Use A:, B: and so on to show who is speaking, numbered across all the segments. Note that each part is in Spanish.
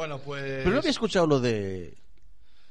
A: Bueno, pues.
B: Pero no había escuchado lo de.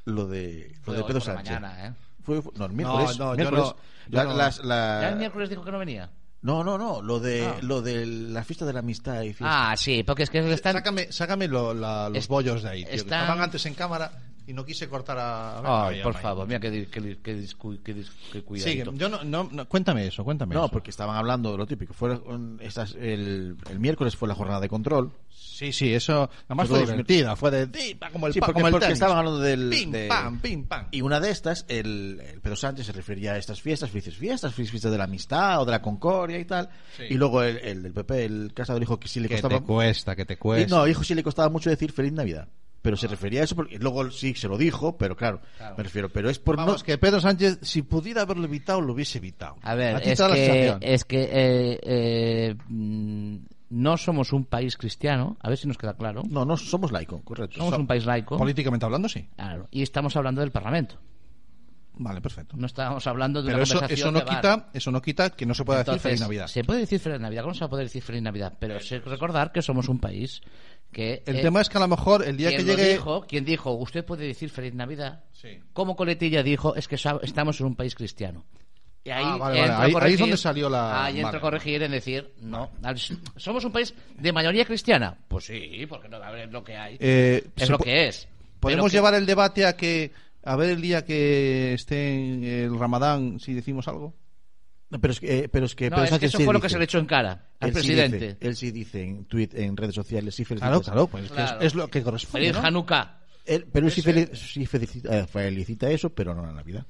B: Lo de. Lo
C: Fue
B: de Pedro Sánchez.
C: mañana, ¿eh?
B: Fue, no, el miércoles.
A: no, yo
B: miércoles.
A: no- yo
B: La-
A: no.
B: las- la-
C: ¿Ya el miércoles dijo que no venía?
B: No, no, no. Lo de,
C: Ah.
B: lo de la fiesta de la amistad y fiesta.
C: Ah, sí, porque es que están...
A: Sácame, sácame lo- la- los
C: Es-
A: bollos de ahí, tío. que Estaban antes en cámara y no quise cortar a. a-
C: Ay, por favor, mira que, que, que, que, que
A: Sí, yo no, no, no- Cuéntame eso, cuéntame
B: No,
A: eso.
B: porque estaban hablando de lo típico. Fue un- estas- el, el miércoles fue la jornada de control.
A: Sí, sí, eso. Además
B: Fue
A: fue divertida. Fue de. Como el,
B: Sí, porque,
A: como el
B: porque
A: tenis.
B: estaban hablando del.
A: Pim,
B: de-
A: pam, pim, pam.
B: Y una de estas, el, el Pedro Sánchez se refería a estas fiestas, felices fiestas, felices fiestas de la amistad o de la concordia y tal.
A: Sí.
B: Y luego el, el del PP, el Casado, dijo que sí le
A: Que
B: costaba.
A: te cuesta, que te
B: Y
A: cuesta.
B: no, dijo sí le costaba mucho decir feliz Navidad. Pero se refería a eso porque luego sí se lo dijo, pero claro, me refiero, pero es por
A: Vamos,
B: no
A: que Pedro Sánchez, si pudiera haberlo evitado, lo hubiese evitado.
C: A ver,
A: Aquí
C: es
A: está la
C: que, es que eh, eh, mm, no somos un país cristiano, a ver si nos queda claro.
B: No, no somos laico, correcto.
C: Somos un país laico.
A: Políticamente hablando, sí.
C: Claro, y estamos hablando del Parlamento.
A: Vale, perfecto.
C: No estamos hablando de
A: Pero
C: una
A: eso,
C: conversación
A: eso no
C: de bar.
A: quita, eso no quita que no se pueda decir
C: Entonces,
A: feliz Navidad.
C: Se puede decir Feliz Navidad, ¿cómo se va a poder decir Feliz Navidad? Pero sé recordar que somos un país que...
A: El
C: eh,
A: tema es que a lo mejor el día que llegue.
C: dijo, quien dijo, usted puede decir Feliz Navidad,
A: Sí.
C: como coletilla dijo, es que estamos en un país cristiano. Y ahí,
A: Ah, vale, vale.
C: entro a
A: Ahí- ahí es
C: corregir-
A: donde salió la-
C: Ahí entro
A: vale.
C: a corregir en decir, no, somos un país de mayoría cristiana. Pues sí, porque no, a ver, es lo que hay.
A: eh,
C: es lo que es.
A: Podemos
C: Pero que-
A: llevar el debate a que. A ver el día que esté en el Ramadán, si decimos algo.
B: No, pero es que, eh, pero es que
C: No,
B: Pedro
C: es que eso
B: sí
C: fue lo
B: dice-
C: que se le echó en cara al
B: él sí
C: presidente.
B: dice- él sí dice en tweet, en redes sociales, sí felicita.
A: Claro, claro, pues es que
C: Claro.
A: es, es lo que corresponde.
C: Feliz
A: ¿no?
C: Hanukkah.
B: Él- pero él sí, sí felicita, eh, felicita eso, pero no la Navidad.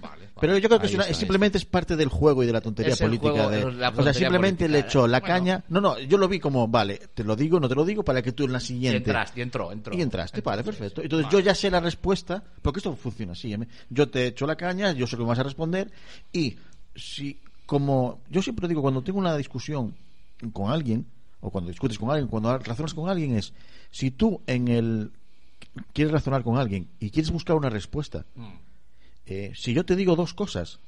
A: Vale.
B: Pero yo creo que es una-
C: está, ahí
B: simplemente es parte del juego y de la tontería política.
C: juego,
B: de-
C: la
B: o sea, simplemente
C: política,
B: le echó la
C: Bueno.
B: caña. No, no, yo lo vi como, vale, te lo digo, no te lo digo, para que tú en la
C: Y
B: siguiente.
C: entraste, y entró, entró.
B: Y entraste, vale, perfecto. Entonces yo ya sé la respuesta, porque esto funciona así. ¿eh? Yo te echo la caña, yo sé que me vas a responder, y si, como yo siempre digo, cuando tengo una discusión con alguien, o cuando discutes con alguien, cuando razonas con alguien, es si tú en el quieres razonar con alguien y quieres buscar una respuesta, eh, si yo te digo dos cosas,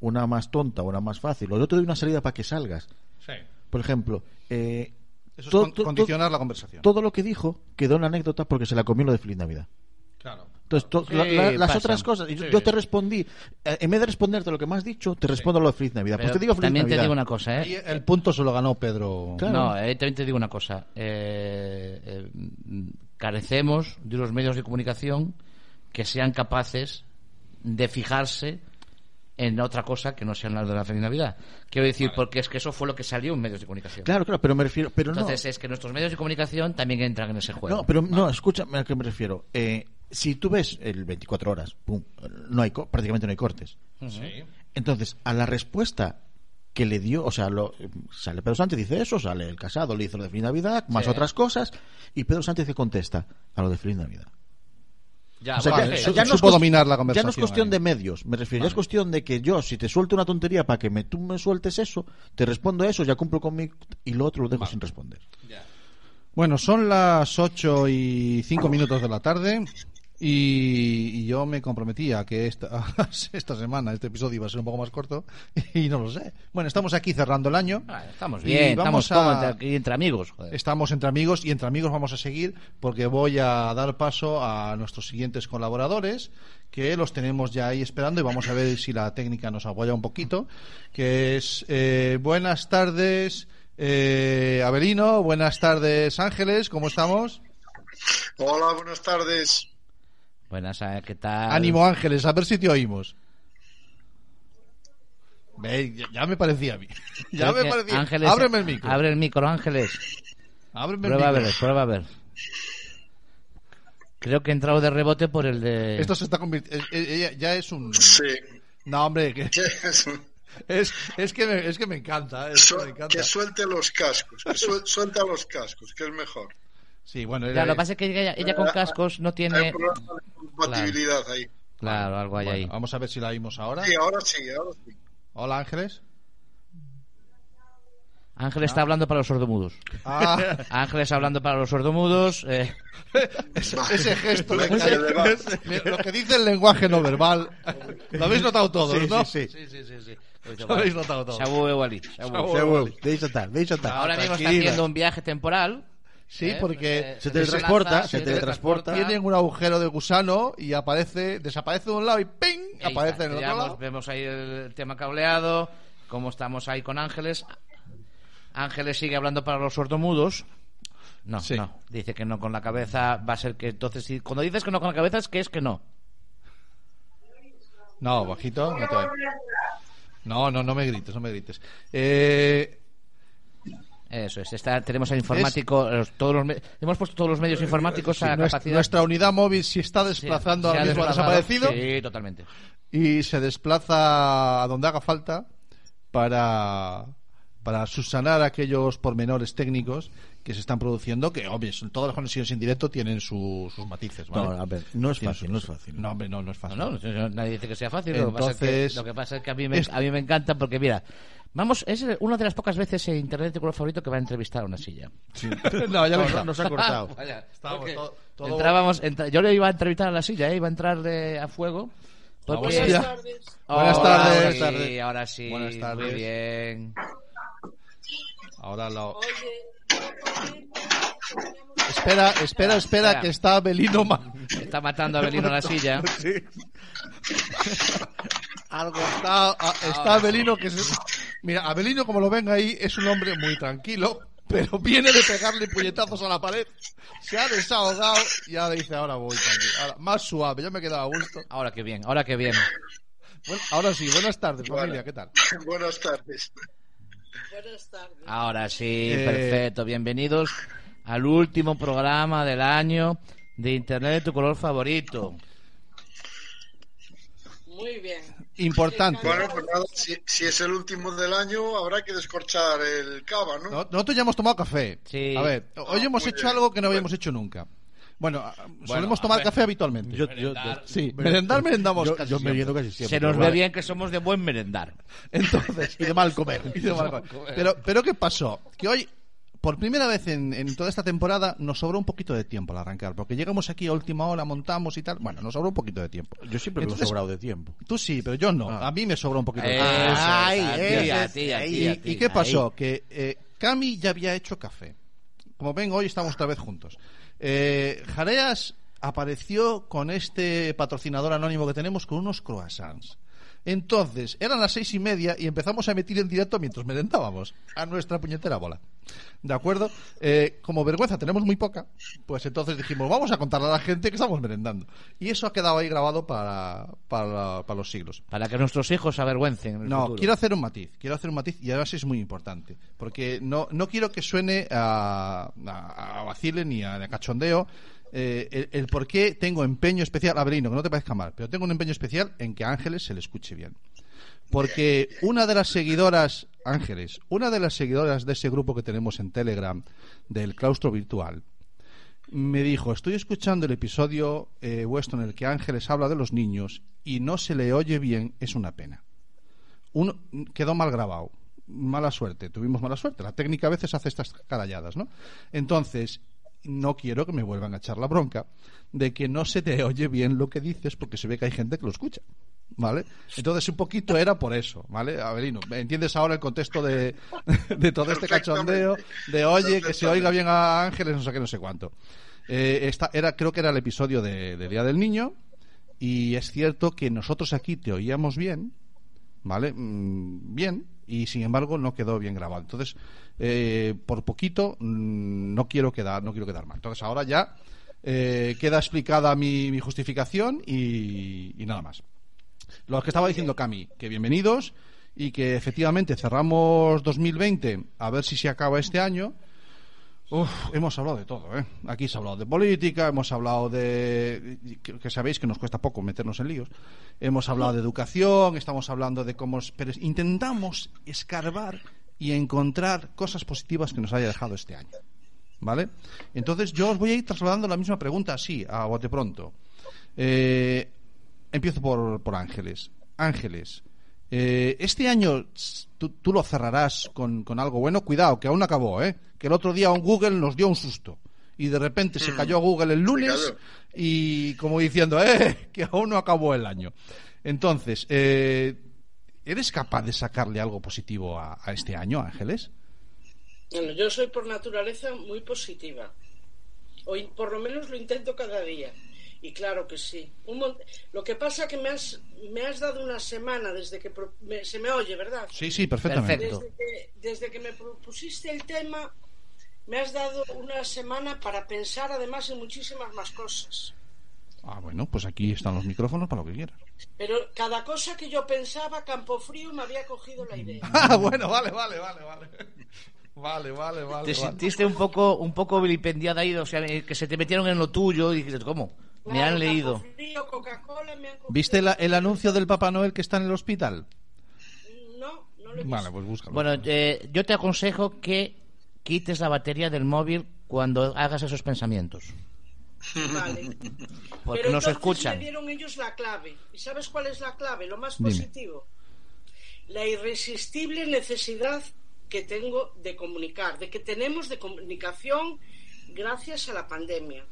B: una más tonta, una más fácil, o yo te doy una salida para que salgas,
A: Sí.
B: por ejemplo, eh,
A: Eso es
B: todo-
A: con-
B: todo-
A: condicionar la conversación.
B: todo lo que dijo quedó en anécdota porque se la comió lo de Feliz Navidad.
A: Claro.
B: Entonces, to-
C: Sí,
B: la- la- las
C: pasa.
B: otras cosas, y yo,
A: Sí.
B: yo te respondí, eh, en vez de responderte lo que me has dicho, te respondo lo de Feliz Navidad.
C: Pero
B: pues te digo Feliz
C: también
B: Navidad.
C: te digo una cosa, ¿eh?
A: el punto se lo ganó Pedro.
B: Claro.
C: No, eh, también te digo una cosa. Eh, carecemos de unos medios de comunicación que sean capaces de fijarse en otra cosa que no sea la de la Feliz Navidad. Quiero decir, porque es que eso fue lo que salió en medios de comunicación.
B: Claro, claro, pero me refiero, pero
C: Entonces es que nuestros medios de comunicación también entran en ese juego.
B: no, pero no, escúchame a qué me refiero. Eh, si tú ves el 24 horas, pum, no hay prácticamente no hay cortes.
A: Sí.
B: Entonces, a la respuesta que le dio, o sea, lo, sale Pedro Sánchez dice eso, sale el casado, le hizo lo de Feliz Navidad, más
C: Sí.
B: otras cosas, y Pedro Sánchez que contesta a lo de Feliz Navidad.
C: Ya,
B: O sea,
C: vale,
B: ya, no es
A: supo
B: cuest-
A: dominar la
B: Ya no es
A: conversación
B: cuestión
A: ahí.
B: de medios, me refiero. Ya es cuestión de que yo, si te suelto una tontería para que me, tú me sueltes eso, te respondo eso, ya cumplo con mi. y lo otro lo dejo sin responder.
A: Bueno, son las 8 y 5 minutos de la tarde y, y yo me comprometía a que esta, esta semana este episodio iba a ser un poco más corto y no lo sé. Bueno, estamos aquí cerrando el año.
C: Ah, estamos
A: Y
C: bien,
A: vamos
C: estamos
A: a-
C: entre, aquí entre amigos. joder.
A: Estamos entre amigos y entre amigos vamos a seguir porque voy a dar paso a nuestros siguientes colaboradores que los tenemos ya ahí esperando y vamos a ver si la técnica nos apoya un poquito. Que es eh, buenas tardes eh, Abelino, buenas tardes Ángeles, ¿cómo estamos?
D: Hola, buenas tardes.
C: Buenas, eh, ¿qué tal?
A: Ánimo Ángeles, a ver si te oímos. Ve, ya, ya me parecía a mí. Ya me parecía.
C: Ángeles,
A: Ábreme el micro.
C: Abre el micro, Ángeles.
A: Ábreme el
C: Prueba a ver, prueba a ver. Creo que he entrado de rebote por el de...
A: Esto se está convirtiendo. Ya es un.
D: Sí.
A: No, hombre, que. Es, es, que me, es que me encanta. es que me
D: Su-
A: encanta.
D: que suelte los cascos, que suel- suelta los cascos, que es mejor.
A: Sí, bueno,
C: lo que pasa es que ella, ella con cascos no
D: Hay
C: tiene...
D: de compatibilidad ahí.
C: Claro, algo hay
A: bueno,
C: ahí.
A: vamos a ver si la oímos ahora.
D: Sí, ahora sí, ahora sí.
A: Hola, Ángeles.
C: Ángel está hablando para los sordomudos.
A: Ah,
C: Ángeles hablando para los sordomudos. eh,
A: ese, ese gesto, ese- ese- lo que dice el lenguaje no verbal. Lo habéis notado todos,
B: Sí,
A: ¿no?
B: sí, sí.
C: Sí, sí, sí, sí.
A: Lo habéis notado todos.
B: Deixa estar, deixa estar.
C: Ahora mismo está haciendo un viaje temporal
A: Sí,
C: ¿eh?
A: porque
B: se teletransporta, se teletransporta.
A: tienen un agujero de gusano y aparece, desaparece de un lado y ¡ping! Aparece en el otro lado.
C: Vemos ahí el tema cableado, cómo estamos ahí con Ángeles. Ángeles sigue hablando para los sordomudos. No,
A: Sí.
C: no. Dice que no con la cabeza. Va a ser que entonces, si, cuando dices que no con la cabeza, es que es que no.
A: No, bajito, no te No, no, no me grites, no me grites. Eh,
C: Eso es. Está, tenemos al informático. todos los me- hemos puesto todos los medios informáticos a
A: nuestra,
C: capacidad.
A: nuestra unidad móvil si está
C: Sí,
A: desplazando ahora
C: ha
A: mismo ha desaparecido
C: Sí, totalmente.
A: y se desplaza a donde haga falta para, para subsanar aquellos pormenores técnicos que se están produciendo, que obvio, son- todas las conexiones en directo tienen su- sus matices. ¿vale?
B: No, a ver, no es fácil,
A: sus-
B: no es fácil.
A: No, hombre, no, no es fácil.
C: No, no, nadie dice que sea fácil. lo, que pasa es que,
A: Entonces-
C: lo que pasa es que a mí me,
A: Es-
C: a mí me encanta porque, mira, vamos, es una de las pocas veces en Internet de color favorito que va a entrevistar a una silla.
A: no, ya
B: No, nos ha cortado.
C: Vaya,
A: Estábamos
C: porque
A: todo- todo-
C: entrábamos, entra- yo le iba a entrevistar a la silla, ¿eh? iba a entrarle a fuego. Porque...
A: Vamos allá.
E: Buenas tardes.
A: Buenas
C: Ahora
A: tardes.
C: sí,
A: Buenas tardes.
C: ahora sí,
A: Buenas tardes.
C: muy bien.
A: Ahora lo...
E: Oye, oye,
A: Espera, espera, espera,
C: espera.
A: que está Belino ma-
C: Está matando a Belino en la silla.
A: Sí. Algo está, a- está Abelino que se... Mira, Abelino como lo ven ahí es un hombre muy tranquilo, pero viene de pegarle puñetazos a la pared, se ha desahogado y ahora dice ahora voy tranquilo. Ahora, más suave, ya me he quedado a gusto.
C: Ahora que bien, ahora que bien.
A: Bueno, ahora sí, buenas tardes
D: Bueno.
A: familia, ¿qué tal?
D: Buenas tardes.
E: buenas tardes.
C: Ahora sí,
A: Eh,
C: perfecto. Bienvenidos al último programa del año de Internet de tu color favorito.
E: Muy bien.
A: Importante.
D: Bueno, pues nada, si, si es el último del año, habrá que descorchar el cava, ¿no?
A: No- Nosotros ya hemos tomado café.
C: Sí.
A: A ver, hoy
D: Ah,
A: hemos hecho
D: bien.
A: algo que no habíamos
D: Bueno.
A: hecho nunca. Bueno, a- solemos tomar
C: ver.
A: café habitualmente.
B: Yo, yo, yo-
A: Sí, merendar merendamos
B: yo,
A: casi
B: yo
A: siempre.
B: meriendo casi siempre.
C: Se nos ve
B: vale.
C: bien que somos de buen merendar.
A: Entonces, y de mal comer. y de mal comer. Pero, pero ¿qué pasó? Que hoy, por primera vez en, en toda esta temporada, nos sobró un poquito de tiempo al arrancar. Porque llegamos aquí a última hora, montamos y tal. Bueno, nos sobró un poquito de tiempo.
B: Yo siempre me he
A: Entonces,
B: sobrado de tiempo.
A: Tú sí, pero yo no.
B: Ah.
A: A mí me sobró un poquito de tiempo.
B: Ay,
C: a ti,
B: ese
C: a
B: es-
C: ti, a ti,
A: ¿Y, y qué pasó? Que eh, Cami ya había hecho café. Como ven, hoy estamos otra vez juntos. Eh, Jareas apareció con este patrocinador anónimo que tenemos con unos croissants. Entonces, eran las seis y media y empezamos a emitir en directo mientras merendábamos a nuestra puñetera bola. ¿De acuerdo? Eh, como vergüenza tenemos muy poca, pues entonces dijimos, vamos a contarle a la gente que estamos merendando. Y eso ha quedado ahí grabado para, para, para los siglos.
C: Para que nuestros hijos se avergüencen. en el
A: No,
C: futuro.
A: quiero hacer un matiz, quiero hacer un matiz y además es muy importante, porque no, no quiero que suene a, a, a vacile ni a, a cachondeo eh, el, por qué tengo empeño especial, Avelino, que no te parezca mal, pero tengo un empeño especial en que Ángeles se le escuche bien. Porque una de las seguidoras, Ángeles, una de las seguidoras de ese grupo que tenemos en Telegram del claustro virtual, me dijo, estoy escuchando el episodio eh, vuestro en el que Ángeles habla de los niños y no se le oye bien, es una pena. Uno, quedó mal grabado. Mala suerte, tuvimos mala suerte. La técnica a veces hace estas caralladas, ¿no? Entonces, no quiero que me vuelvan a echar la bronca de que no se te oye bien lo que dices porque se ve que hay gente que lo escucha. ¿Vale? Entonces, un poquito era por eso, ¿vale? Avelino, ¿entiendes ahora el contexto de, de todo este cachondeo? De oye, que se oiga bien a Ángeles, no sé qué, no sé cuánto. Eh, esta era, creo que era el episodio de, de Día del Niño, y es cierto que nosotros aquí te oíamos bien, ¿vale? Mm, bien, y sin embargo no quedó bien grabado. Entonces, eh, por poquito, mm, no quiero quedar, no quiero quedar mal. Entonces ahora ya eh, queda explicada mi, justificación y, y nada más. Lo que estaba diciendo Cami, que bienvenidos y que efectivamente cerramos 2020 a ver si se acaba este año. Uf, hemos hablado de todo, ¿eh? Aquí se ha hablado de política, hemos hablado de... que, sabéis que nos cuesta poco meternos en líos. Hemos hablado de educación, estamos hablando de cómo... Pero intentamos escarbar y encontrar cosas positivas que nos haya dejado este año. ¿Vale? Entonces yo os voy a ir trasladando la misma pregunta así, a bote pronto. Eh, empiezo por, por Ángeles. Ángeles, eh, este año tú, tú lo cerrarás con, con algo bueno. Cuidado, que aún no acabó, ¿eh? Que el otro día un Google nos dio un susto. Y de repente se cayó Google el lunes y como diciendo, ¡eh! Que aún no acabó el año. Entonces, eh, ¿eres capaz de sacarle algo positivo a, a este año, Ángeles?
E: Bueno, yo soy por naturaleza muy positiva. O in- por lo menos lo intento cada día. Y claro que sí. Un mon- Lo que pasa que me has, me has dado una semana desde que pro- me- se me oye, ¿verdad?
A: Sí, sí, perfectamente.
C: Perfecto.
E: Desde que, desde que me propusiste el tema, me has dado una semana para pensar además en muchísimas más cosas.
A: Ah, bueno, pues aquí están los micrófonos para lo que quieras.
E: Pero cada cosa que yo pensaba, Campo Frío me había cogido la idea.
A: Ah, bueno, vale, vale, vale, vale. Vale, vale, vale.
C: Te
A: vale.
C: sentiste un poco, un poco vilipendiada ahí, o sea, eh, que se te metieron en lo tuyo y dices, ¿cómo? Me
E: Claro,
C: han leído.
E: Frío, me han.
A: ¿Viste la- el anuncio del Papá Noel que está en el hospital?
E: No, no lo he
A: Vale,
E: visto.
A: pues búscalo.
C: Bueno, eh, yo te aconsejo que quites la batería del móvil cuando hagas esos pensamientos.
E: Vale.
C: Porque
E: Pero
C: no se
E: entonces
C: escuchan.
E: me dieron ellos la clave. ¿Y sabes cuál es la clave? Lo más
A: Dime.
E: positivo. La irresistible necesidad que tengo de comunicar, de que tenemos de comunicación gracias a la pandemia.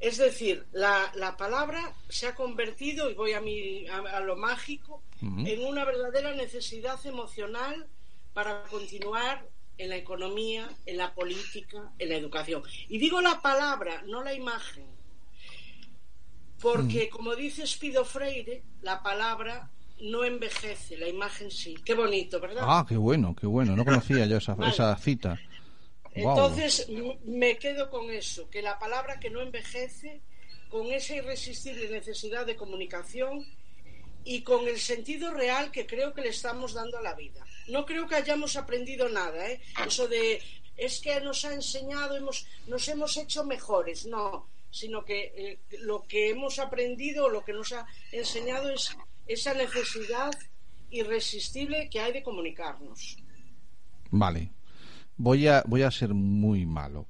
E: Es decir, la, la palabra se ha convertido, y voy a, mi, a, a lo mágico, en una verdadera necesidad emocional para continuar en la economía, en la política, en la educación. Y digo la palabra, no la imagen, porque como dice Spido Freire, la palabra no envejece, la imagen sí. Qué bonito, ¿verdad?
A: Ah, qué bueno, qué bueno. No conocía yo esa,
E: Vale.
A: esa cita.
E: Entonces me quedo con eso, que la palabra que no envejece, con esa irresistible necesidad de comunicación y con el sentido real que creo que le estamos dando a la vida. No creo que hayamos aprendido nada, ¿eh? Eso de es que nos ha enseñado, hemos, nos hemos hecho mejores, no, sino que eh, lo que hemos aprendido, lo que nos ha enseñado es esa necesidad irresistible que hay de comunicarnos.
A: Vale. Voy a, voy a ser muy malo.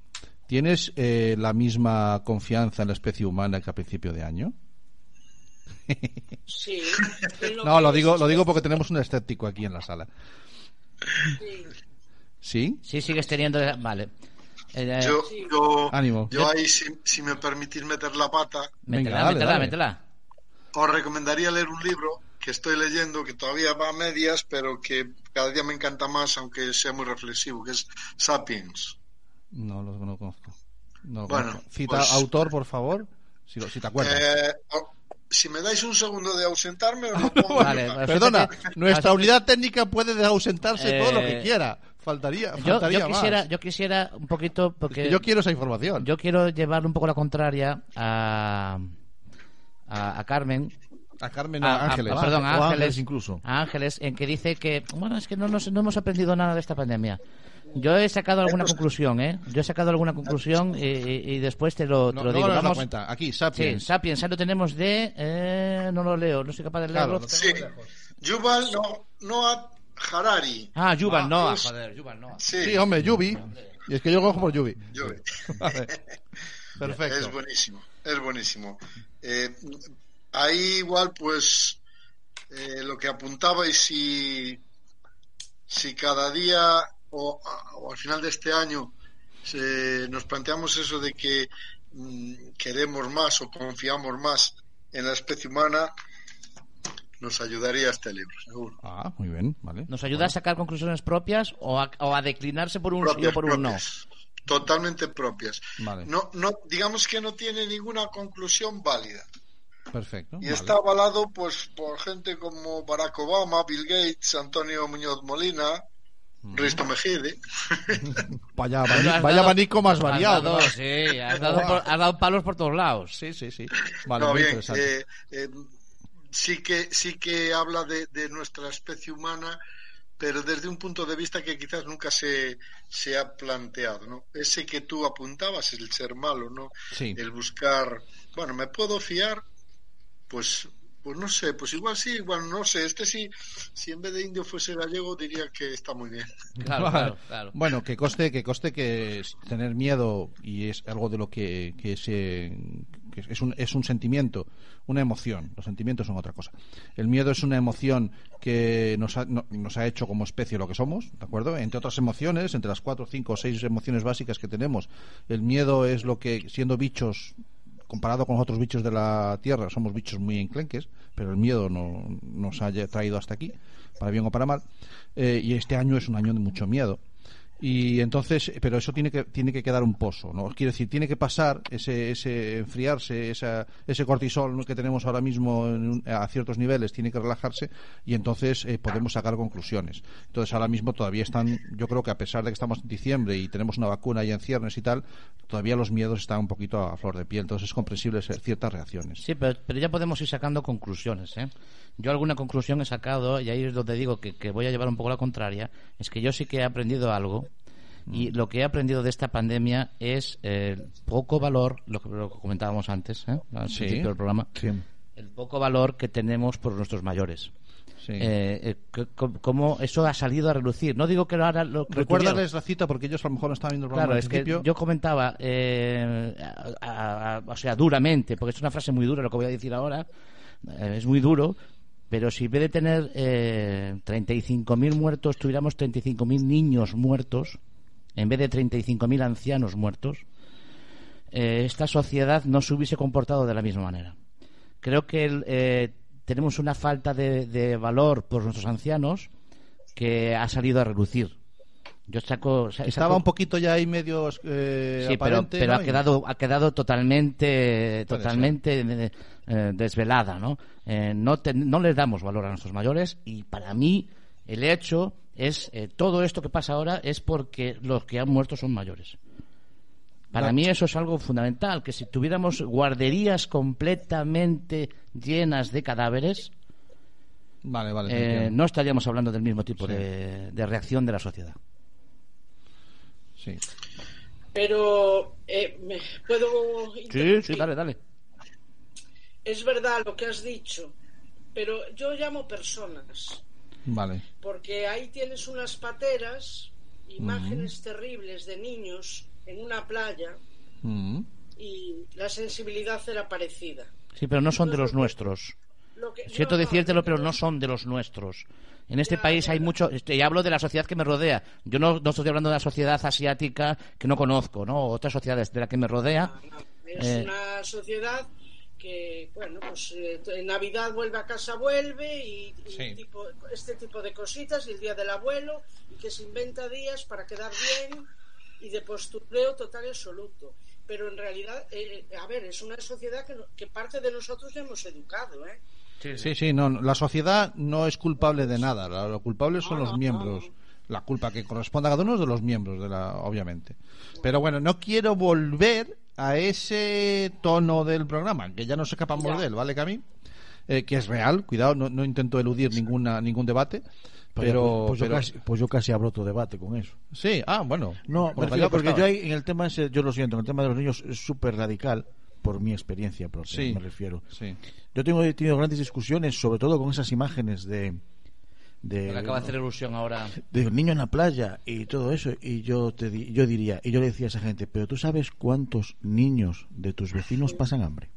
A: ¿Tienes eh, la misma confianza en la especie humana que a principio de año?
E: Sí.
A: No, lo digo, lo digo porque tenemos un escéptico aquí en la sala.
E: sí.
A: ¿Sí?
C: Sí, sigues teniendo... Vale. Eh,
D: Yo,
E: Sí.
D: yo,
A: Ánimo.
D: yo ahí, si, si me permitís meter la pata,
C: métela,
A: Venga, dale,
C: métela,
A: dale.
C: métela.
D: os recomendaría leer un libro que estoy leyendo, que todavía va a medias, pero que cada día me encanta más, aunque sea muy reflexivo, que es Sapiens.
A: No lo no conozco. No lo
D: Bueno,
A: conozco. Cita
D: pues-
A: autor, por favor, si, lo- si te acuerdas.
D: Eh, o- si me dais un segundo de ausentarme, os lo pongo
C: Vale,
D: yo.
C: vale.
A: Perdona, nuestra unidad técnica puede ausentarse todo lo que
C: Eh,
A: quiera. Faltaría,
C: Yo,
A: faltaría
C: yo quisiera,
A: más.
C: yo quisiera un poquito
A: Es
C: porque
A: que yo quiero esa información.
C: yo quiero llevarle un poco la contraria a a, a Carmen
A: A Carmen
C: a- a-
A: Ángeles.
C: a- perdón, a Ángeles,
B: Ángeles incluso.
C: a Ángeles en que dice que bueno es que no, nos- no hemos aprendido nada de esta pandemia. Yo he sacado alguna conclusión, ¿eh? Yo he sacado alguna conclusión y, después te lo, te
A: No,
C: lo
A: no
C: digo.
A: da
C: Vamos,
A: cuenta. Aquí,
C: sí,
A: Sapiens.
C: Sapiens, ahí lo tenemos de eh, no lo leo, no soy capaz de leerlo.
A: lo
D: Sí. Yuval no, Noah Harari.
C: Ah, Yuval Noah,
D: es-
C: joder, Yuval Noah.
D: Sí,
A: Sí, hombre, Yubi. Y es que yo cojo por Yubi. Vale. Perfecto.
D: Es buenísimo, es buenísimo. Eh, ahí igual, pues, eh, lo que apuntabais, si, si cada día o, o al final de este año se- nos planteamos eso de que mm, queremos más o confiamos más en la especie humana, nos ayudaría este libro, seguro.
A: Ah, muy bien, vale.
C: ¿Nos ayuda a sacar conclusiones propias o a, o a declinarse por un sí o
D: Propias,
C: por un no?
D: Totalmente propias.
A: Vale.
D: No, no, digamos que no tiene ninguna conclusión válida.
A: Perfecto.
D: Y
A: vale.
D: está avalado pues por gente como Barack Obama, Bill Gates, Antonio Muñoz Molina, Risto Mejide.
A: Vaya, abanico más
C: has
A: variado.
C: dado-
A: ¿no?
C: sí, has dado, por- has dado palos por todos lados.
A: Sí, sí, sí. Vale,
D: no,
A: muy
D: bien,
A: interesante.
D: eh, eh, sí que sí que habla de, de nuestra especie humana, pero desde un punto de vista que quizás nunca se, se ha planteado, ¿no? Ese que tú apuntabas, el ser malo, ¿no?
A: Sí.
D: El buscar, bueno, ¿me puedo fiar? Pues pues no sé, pues igual sí, igual no sé. Este sí, si en vez de indio fuese gallego, diría que está muy bien.
C: Claro, claro, claro.
A: Bueno, que coste, que coste que es tener miedo y es algo de lo que, que se que es un, es un sentimiento, una emoción. Los sentimientos son otra cosa. El miedo es una emoción que nos ha, no- nos ha hecho como especie lo que somos, ¿de acuerdo? Entre otras emociones, entre las cuatro, cinco o seis emociones básicas que tenemos, el miedo es lo que, siendo bichos comparado con otros bichos de la Tierra, somos bichos muy enclenques, pero el miedo no, nos ha traído hasta aquí, para bien o para mal. Eh, y este año es un año de mucho miedo. Y entonces, pero eso tiene que, tiene que quedar un pozo, ¿no? Quiere decir, tiene que pasar ese, ese enfriarse, esa, ese cortisol que tenemos ahora mismo en a ciertos niveles, tiene que relajarse y entonces eh, podemos sacar conclusiones. Entonces, ahora mismo todavía están, yo creo que a pesar de que estamos en diciembre y tenemos una vacuna ya en ciernes y tal, todavía los miedos están un poquito a flor de piel. Entonces, es comprensible ciertas reacciones.
C: Sí, pero, pero ya podemos ir sacando conclusiones. ¿eh? Yo alguna conclusión he sacado, y ahí es donde digo que, que voy a llevar un poco la contraria, es que yo sí que he aprendido algo, y lo que he aprendido de esta pandemia es el poco valor, lo que, lo que comentábamos antes, ¿eh? al
A: Sí.
C: principio del programa,
B: Sí.
C: el poco valor que tenemos por nuestros mayores.
A: Sí.
C: Eh, eh, cómo eso ha salido a relucir. No digo que lo ahora lo,
A: Recuérdales la cita porque ellos a lo mejor no estaban viendo el programa
C: Claro, que yo comentaba, eh, a- a- a- o sea, duramente, porque es una frase muy dura lo que voy a decir ahora, eh, es muy duro, pero si en vez de tener eh, 35.000 muertos, tuviéramos 35.000 niños muertos, en vez de 35.000 ancianos muertos, eh, esta sociedad no se hubiese comportado de la misma manera. Creo que el, eh, tenemos una falta de, de valor por nuestros ancianos que ha salido a relucir. Yo saco, sa-
A: Estaba un poquito ya ahí medio eh,
C: Sí, pero,
A: aparente,
C: pero
A: ¿no?
C: ha quedado ha quedado totalmente totalmente eh, eh, desvelada, ¿no? No te- no les damos valor a nuestros mayores y para mí el hecho es eh, todo esto que pasa ahora es porque los que han muerto son mayores. Para mí eso es algo fundamental, que si tuviéramos guarderías completamente llenas de cadáveres,
A: Vale, vale. te
C: eh, no estaríamos hablando del mismo tipo
A: Sí.
C: de, de reacción de la sociedad.
A: Sí.
E: Pero eh, me- puedo
C: Sí, sí, dale, dale.
E: Es verdad lo que has dicho, pero yo llamo personas,
A: Vale.
E: porque ahí tienes unas pateras, imágenes terribles de niños en una playa
A: Mm.
E: y la sensibilidad era parecida.
C: Sí, pero no son de los nuestros.
E: Lo que-
C: Siento
E: no, no,
C: decírtelo, pero no son de los nuestros. En este
E: Ya,
C: país hay
E: ya.
C: mucho. este, Y hablo de la sociedad que me rodea. Yo no, no estoy hablando de la sociedad asiática que no conozco, ¿no? Otras sociedades de la que me rodea.
E: Es
C: Eh,
E: una sociedad que, bueno, pues eh, en Navidad vuelve a casa, vuelve y, y
A: Sí.
E: tipo, este tipo de cositas y el día del abuelo y que se inventa días para quedar bien y de postureo total y absoluto. Pero en realidad, eh, a ver, es una sociedad que, no- que parte de nosotros ya hemos educado, ¿eh?
A: Sí, sí, no, no, la sociedad no es culpable de nada, lo culpable son
E: No,
A: los
E: no,
A: miembros.
E: no.
A: La culpa que corresponde a cada uno es de los miembros, de la, obviamente. Pero bueno, no quiero volver a ese tono del programa, que ya nos escapamos
E: Ya.
A: de él, ¿vale, Cami? Eh, que es real, cuidado, no, no intento eludir ninguna, ningún debate.
B: Pues,
A: Pero,
B: pues, yo
A: pero-
B: casi, pues yo casi abro otro debate con eso.
A: sí, ah, bueno.
B: No, me
A: Por
B: refiero,
A: allá
B: porque yo ahí en el tema ese, yo lo siento, en el tema de los niños es súper radical por mi experiencia propia,
A: Sí.
B: me refiero.
A: Sí.
B: Yo tengo he tenido grandes discusiones, sobre todo con esas imágenes de de,
C: acaba de hacer ilusión ahora.
B: de niño en la playa y todo eso y yo te di- yo diría y yo le decía a esa gente, pero tú sabes cuántos niños de tus vecinos pasan hambre.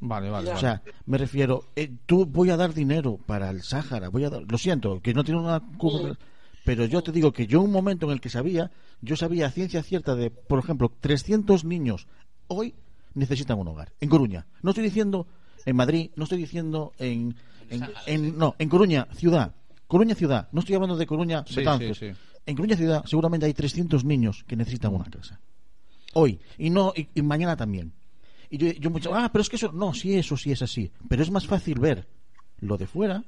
A: Vale, vale.
B: O sea, me refiero, eh, tú voy a dar dinero para el Sáhara, voy a dar, lo siento, que no tiene una curva, pero yo te digo que yo un momento en el que sabía, yo sabía a ciencia cierta de, por ejemplo, 300 niños hoy necesitan un hogar en Coruña. No estoy diciendo en Madrid, no estoy diciendo en, en, en- no, en Coruña ciudad, Coruña ciudad. No estoy hablando de Coruña
A: Sí,
B: Betanzos.
A: sí, sí.
B: En Coruña ciudad seguramente hay 300 niños que necesitan una casa hoy y no y, y mañana también y yo, yo mucho ah pero es que eso no sí eso sí es así pero es más fácil ver lo de fuera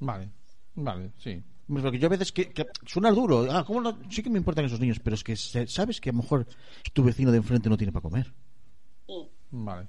A: Vale, vale, sí.
B: porque yo a veces que, que suena duro ah cómo no? sí que me importan esos niños pero es que se- sabes que a lo mejor tu vecino de enfrente no tiene para comer
A: Vale.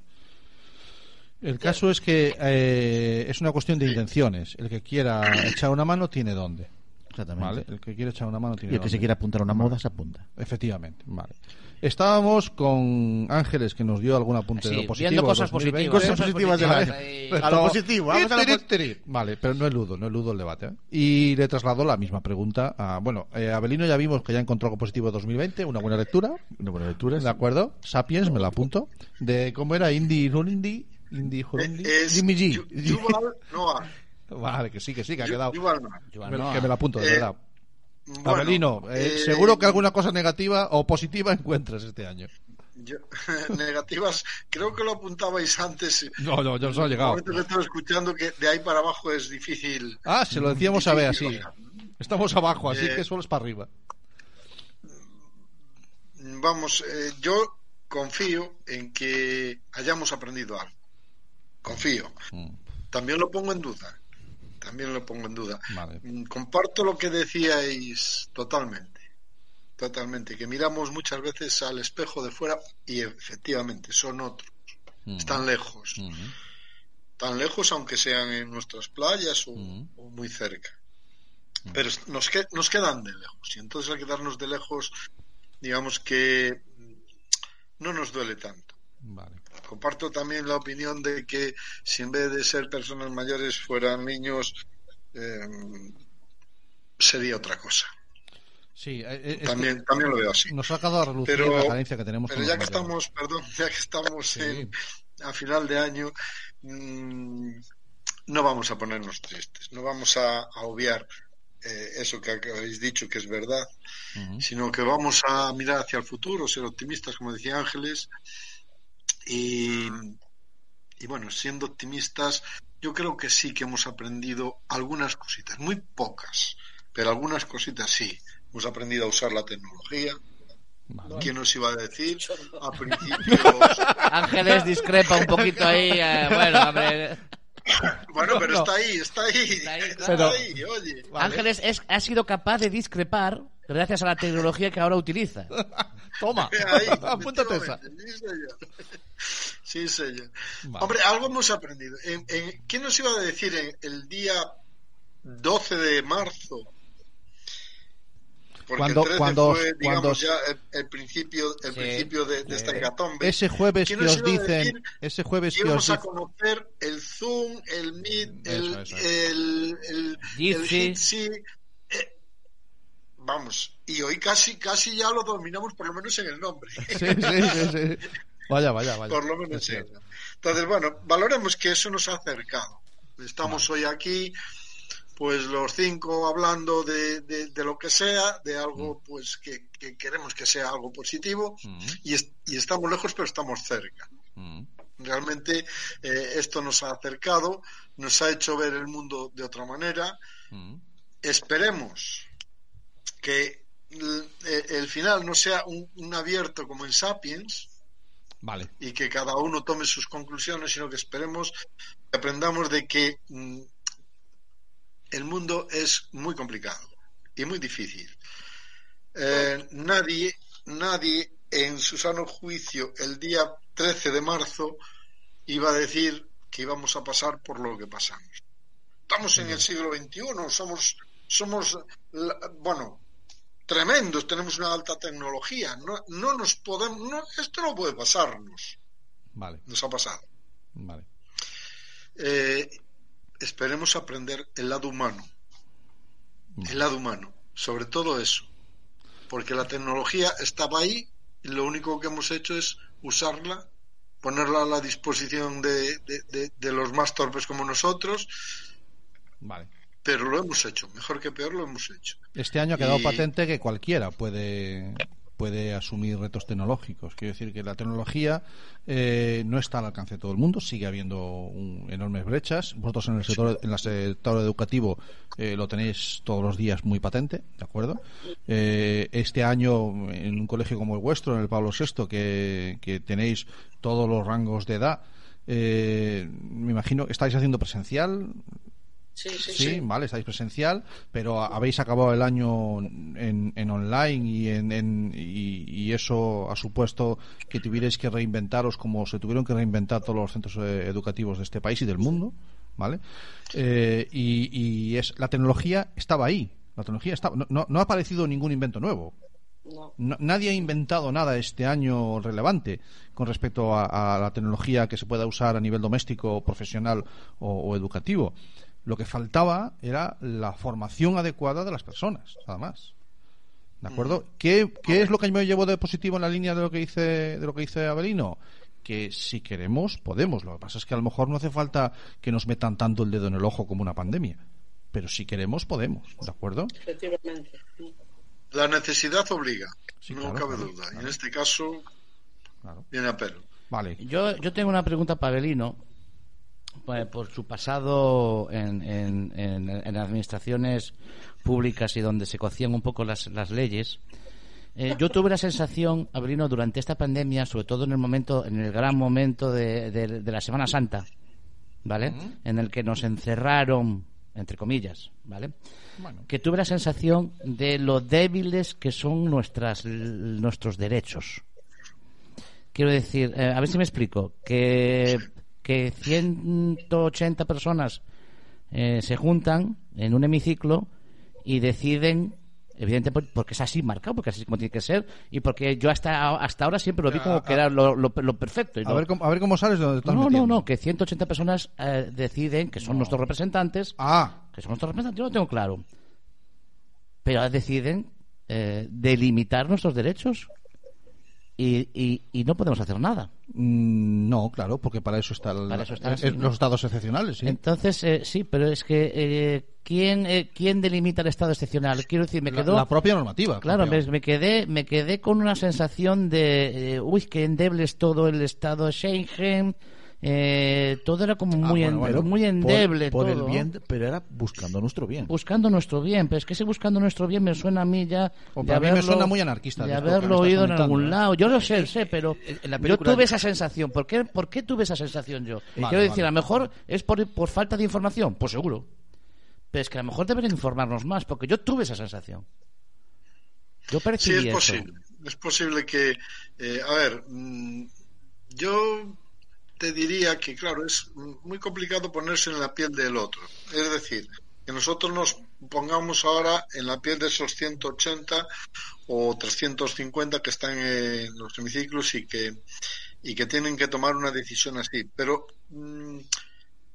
A: El caso es que eh, es una cuestión de intenciones. El que quiera echar una mano tiene dónde.
B: exactamente
A: ¿Vale? El que quiere echar una mano tiene
B: y el que
A: dónde.
B: se quiera apuntar a una moda se apunta
A: Efectivamente, vale. Estábamos con Ángeles que nos dio algún apunte
C: Sí,
A: de lo positivo.
C: viendo cosas
A: 2020.
C: positivas.
B: Cosas positivas año.
C: ahí.
B: A lo positivo, vamos a lo
A: Tiri,
B: po-
A: tiri. Vale, pero no eludo, no eludo el debate. ¿eh? Y le trasladó la misma pregunta a, bueno, eh, Abelino ya vimos que ya encontró algo positivo de 2020, una buena lectura,
B: una buena lectura
A: ¿de acuerdo? Sapiens, me la apunto, de cómo era Indie Rundi, Indie Jurundi.
D: Eh, Es
B: Jimmy G.
D: Yu- Yuval Noah.
A: Vale, que sí, que sí, que ha quedado.
D: Yuval Noah.
A: Me- que me la apunto, de
D: Eh,
A: verdad.
D: Bueno,
A: Abelino, eh,
D: eh,
A: seguro que alguna cosa negativa o positiva encuentras este año.
D: yo- negativas, creo que lo apuntabais antes.
A: No, no, yo no he llegado.
D: que estaba escuchando que de ahí para abajo es difícil.
A: Ah, se lo decíamos a Bea, sí.
D: difícil bajar.
A: Estamos abajo, así
D: Eh,
A: que solo es para arriba.
D: vamos, eh, yo confío en que hayamos aprendido algo. Confío.
A: Mm.
D: También lo pongo en duda. También lo pongo en duda.
A: Vale.
D: Mm, Comparto lo que decíais totalmente. Totalmente. Que miramos muchas veces al espejo de fuera y efectivamente son otros.
A: Mm.
D: Están lejos.
A: Mm.
D: Tan lejos aunque sean en nuestras playas o, o muy cerca. Pero nos, que- nos quedan de lejos. Y entonces al quedarnos de lejos, digamos que no nos duele tanto.
A: Vale.
D: Comparto también la opinión de que si en vez de ser personas mayores fueran niños, eh, sería otra cosa.
A: Sí, eh, eh,
D: También, también lo veo así.
A: nos ha sacado a relucir
D: Pero-
A: la carencia que tenemos
D: Pero ya que estamos, perdón, ya que estamos
A: Sí.
D: en- a final de año, mm, no vamos a ponernos tristes, no vamos a, a obviar eh, eso que habéis dicho que es verdad, sino que vamos a mirar hacia el futuro, ser optimistas, como decía Ángeles, y, y bueno, siendo optimistas, yo creo que sí que hemos aprendido algunas cositas, muy pocas, pero algunas cositas sí. Hemos aprendido a usar la tecnología.
A: Vale.
D: ¿Quién nos iba a decir? A principios.
C: Ángeles discrepa un poquito ahí. eh, bueno, hombre.
D: Bueno, pero
A: No.
D: está ahí, está ahí.
C: Está ahí,
D: Está
A: Pero-
D: ahí, oye.
C: Ángeles es- ha sido capaz de discrepar gracias a la tecnología que ahora utiliza.
A: Toma,
D: Ahí,
A: apúntate esa.
D: Sí, señor.
A: Vale.
D: Hombre, algo hemos aprendido. En, en- ¿Quién nos iba a decir en el día 12 de marzo? Porque
A: Cuando-
D: el 13
A: cuando-
D: fue, digamos,
A: cuando-
D: ya el, el principio, el
C: Sí.
D: principio de, de esta
A: Eh,
D: hecatombe.
A: Ese jueves que
D: ¿Quién nos
A: os dicen,
D: decir
A: ese jueves
D: que
A: que os
D: íbamos a conocer el Zoom, el Meet, el,
A: Eso,
D: el, el,
C: Jitsi.
D: el eh, vamos, y hoy casi, casi ya lo dominamos por lo menos en el nombre.
A: Sí, sí, sí, sí. Vaya, vaya, vaya.
D: por lo menos eso. Entonces, bueno, valoremos que eso nos ha acercado. Estamos hoy aquí, pues los cinco hablando de, de, de lo que sea, de algo pues que, que queremos que sea algo positivo
A: Mm,
D: y, es- y estamos lejos pero estamos cerca.
A: mm,
D: Realmente eh, esto nos ha acercado, nos ha hecho ver el mundo de otra manera.
A: mm.
D: Esperemos que el, el final no sea un, un abierto como en Sapiens
A: Vale.
D: y que cada uno tome sus conclusiones, sino que esperemos que aprendamos de que mm, el mundo es muy complicado y muy difícil. Eh, nadie, nadie en su sano juicio el día 13 de marzo iba a decir que íbamos a pasar por lo que pasamos. Estamos en el siglo XXI, somos, somos, la- bueno, tremendos, tenemos una alta tecnología, no, no nos podemos, no, esto no puede pasarnos,
A: Vale,
D: nos ha pasado.
A: vale.
D: Eh, esperemos aprender el lado humano, el lado humano, sobre todo eso, porque la tecnología estaba ahí y lo único que hemos hecho es usarla, ponerla a la disposición de, de- de- de los más torpes como nosotros,
A: Vale.
D: Pero lo hemos hecho, mejor que peor lo hemos hecho.
A: Este año ha quedado
D: Y-
A: patente que cualquiera puede puede asumir retos tecnológicos. Quiero decir que la tecnología eh, no está al alcance de todo el mundo, sigue habiendo un- enormes brechas. Vosotros en el sector, en el sector educativo eh, lo tenéis todos los días muy patente, ¿de acuerdo? Eh, este año en un colegio como el vuestro, en el Pablo VI, que, que tenéis todos los rangos de edad, eh, me imagino que estáis haciendo presencial,
E: Sí, sí,
A: Sí,
E: sí.
A: vale, estáis presencial, pero habéis acabado el año en, en online y, en, en- y, y eso ha supuesto que tuvierais que reinventaros como se tuvieron que reinventar todos los centros eh, educativos de este país y del mundo, ¿vale? Eh, y y es, la tecnología estaba ahí, la tecnología estaba, no, no, no ha aparecido ningún invento nuevo.
E: No.
A: No- nadie ha inventado nada este año relevante con respecto a, a la tecnología que se pueda usar a nivel doméstico, profesional o, o educativo. Lo que faltaba era la formación adecuada de las personas, nada más. ¿De acuerdo? ¿Qué, qué es lo que yo me llevo de positivo en la línea de lo que dice, de lo que dice Abelino? Que si queremos, podemos. Lo que pasa es que a lo mejor no hace falta que nos metan tanto el dedo en el ojo como una pandemia. Pero si queremos, podemos. ¿De acuerdo?
E: Efectivamente.
D: La necesidad obliga,
A: Sí,
D: no
A: claro,
D: cabe
A: claro,
D: duda. Y en este caso
A: Claro.
D: viene a pelo.
A: Vale.
C: Yo, yo tengo una pregunta para Belino, pues, por su pasado en, en, en- en administraciones públicas y donde se cocían un poco las, las leyes. Eh, yo tuve la sensación, Abrino, durante esta pandemia, sobre todo en el momento, en el gran momento de, de- de la Semana Santa, ¿vale? En el que nos encerraron, entre comillas, ¿vale? Que tuve la sensación de lo débiles que son nuestras, nuestros derechos. Quiero decir, eh, a ver si me explico, que, que 180 personas eh, se juntan en un hemiciclo y deciden, evidentemente por- porque es así marcado, porque así es como tiene que ser, y porque yo hasta, hasta ahora siempre lo vi como que era lo, lo- lo perfecto. y
A: A
C: no-
A: ver, cómo, a ver cómo sales de donde estás
C: no, no,
A: metiendo.
C: no, que 180 personas eh, deciden, que son nuestros representantes,
A: Ah,
C: que son nuestros representantes, yo lo tengo claro, pero deciden eh, delimitar nuestros derechos y, y, y no podemos hacer nada.
A: mm, no, claro, porque para eso están eh, eh,
C: ¿no?
A: los estados excepcionales, sí.
C: Entonces, eh, sí, pero es que eh, ¿quién, eh, ¿quién delimita el estado excepcional? Quiero decir, me quedó...
A: la, propia normativa.
C: Claro, me, me quedé me quedé con una sensación de eh, uy que endeble es todo el estado de Schengen eh, todo era como muy,
A: bueno,
C: en-
A: bueno,
C: muy
B: Por-
C: endeble
B: por,
C: todo,
B: el bien, pero era buscando nuestro bien.
C: buscando nuestro bien pero es que ese buscando nuestro bien me suena a mí ya
A: O
C: de
A: me
C: haberlo-
A: suena muy anarquista
C: de haberlo oído en algún
A: ¿eh?
C: lado yo lo sé sé pero
B: en la
C: yo tuve esa sensación ¿por qué, por qué tuve esa sensación yo?
A: Vale,
C: quiero decir
A: vale.
C: a lo mejor es por, por falta de información pues seguro pero es que a lo mejor deberían informarnos más porque yo tuve esa sensación yo
D: Sí,
C: percibí
D: es
C: eso.
D: posible. Es posible que, eh, a ver, mm, yo te diría que, claro, es muy complicado ponerse en la piel del otro. Es decir, que nosotros nos pongamos ahora en la piel de esos 180 o 350 que están en los hemiciclos y que, y que tienen que tomar una decisión así. Pero mm,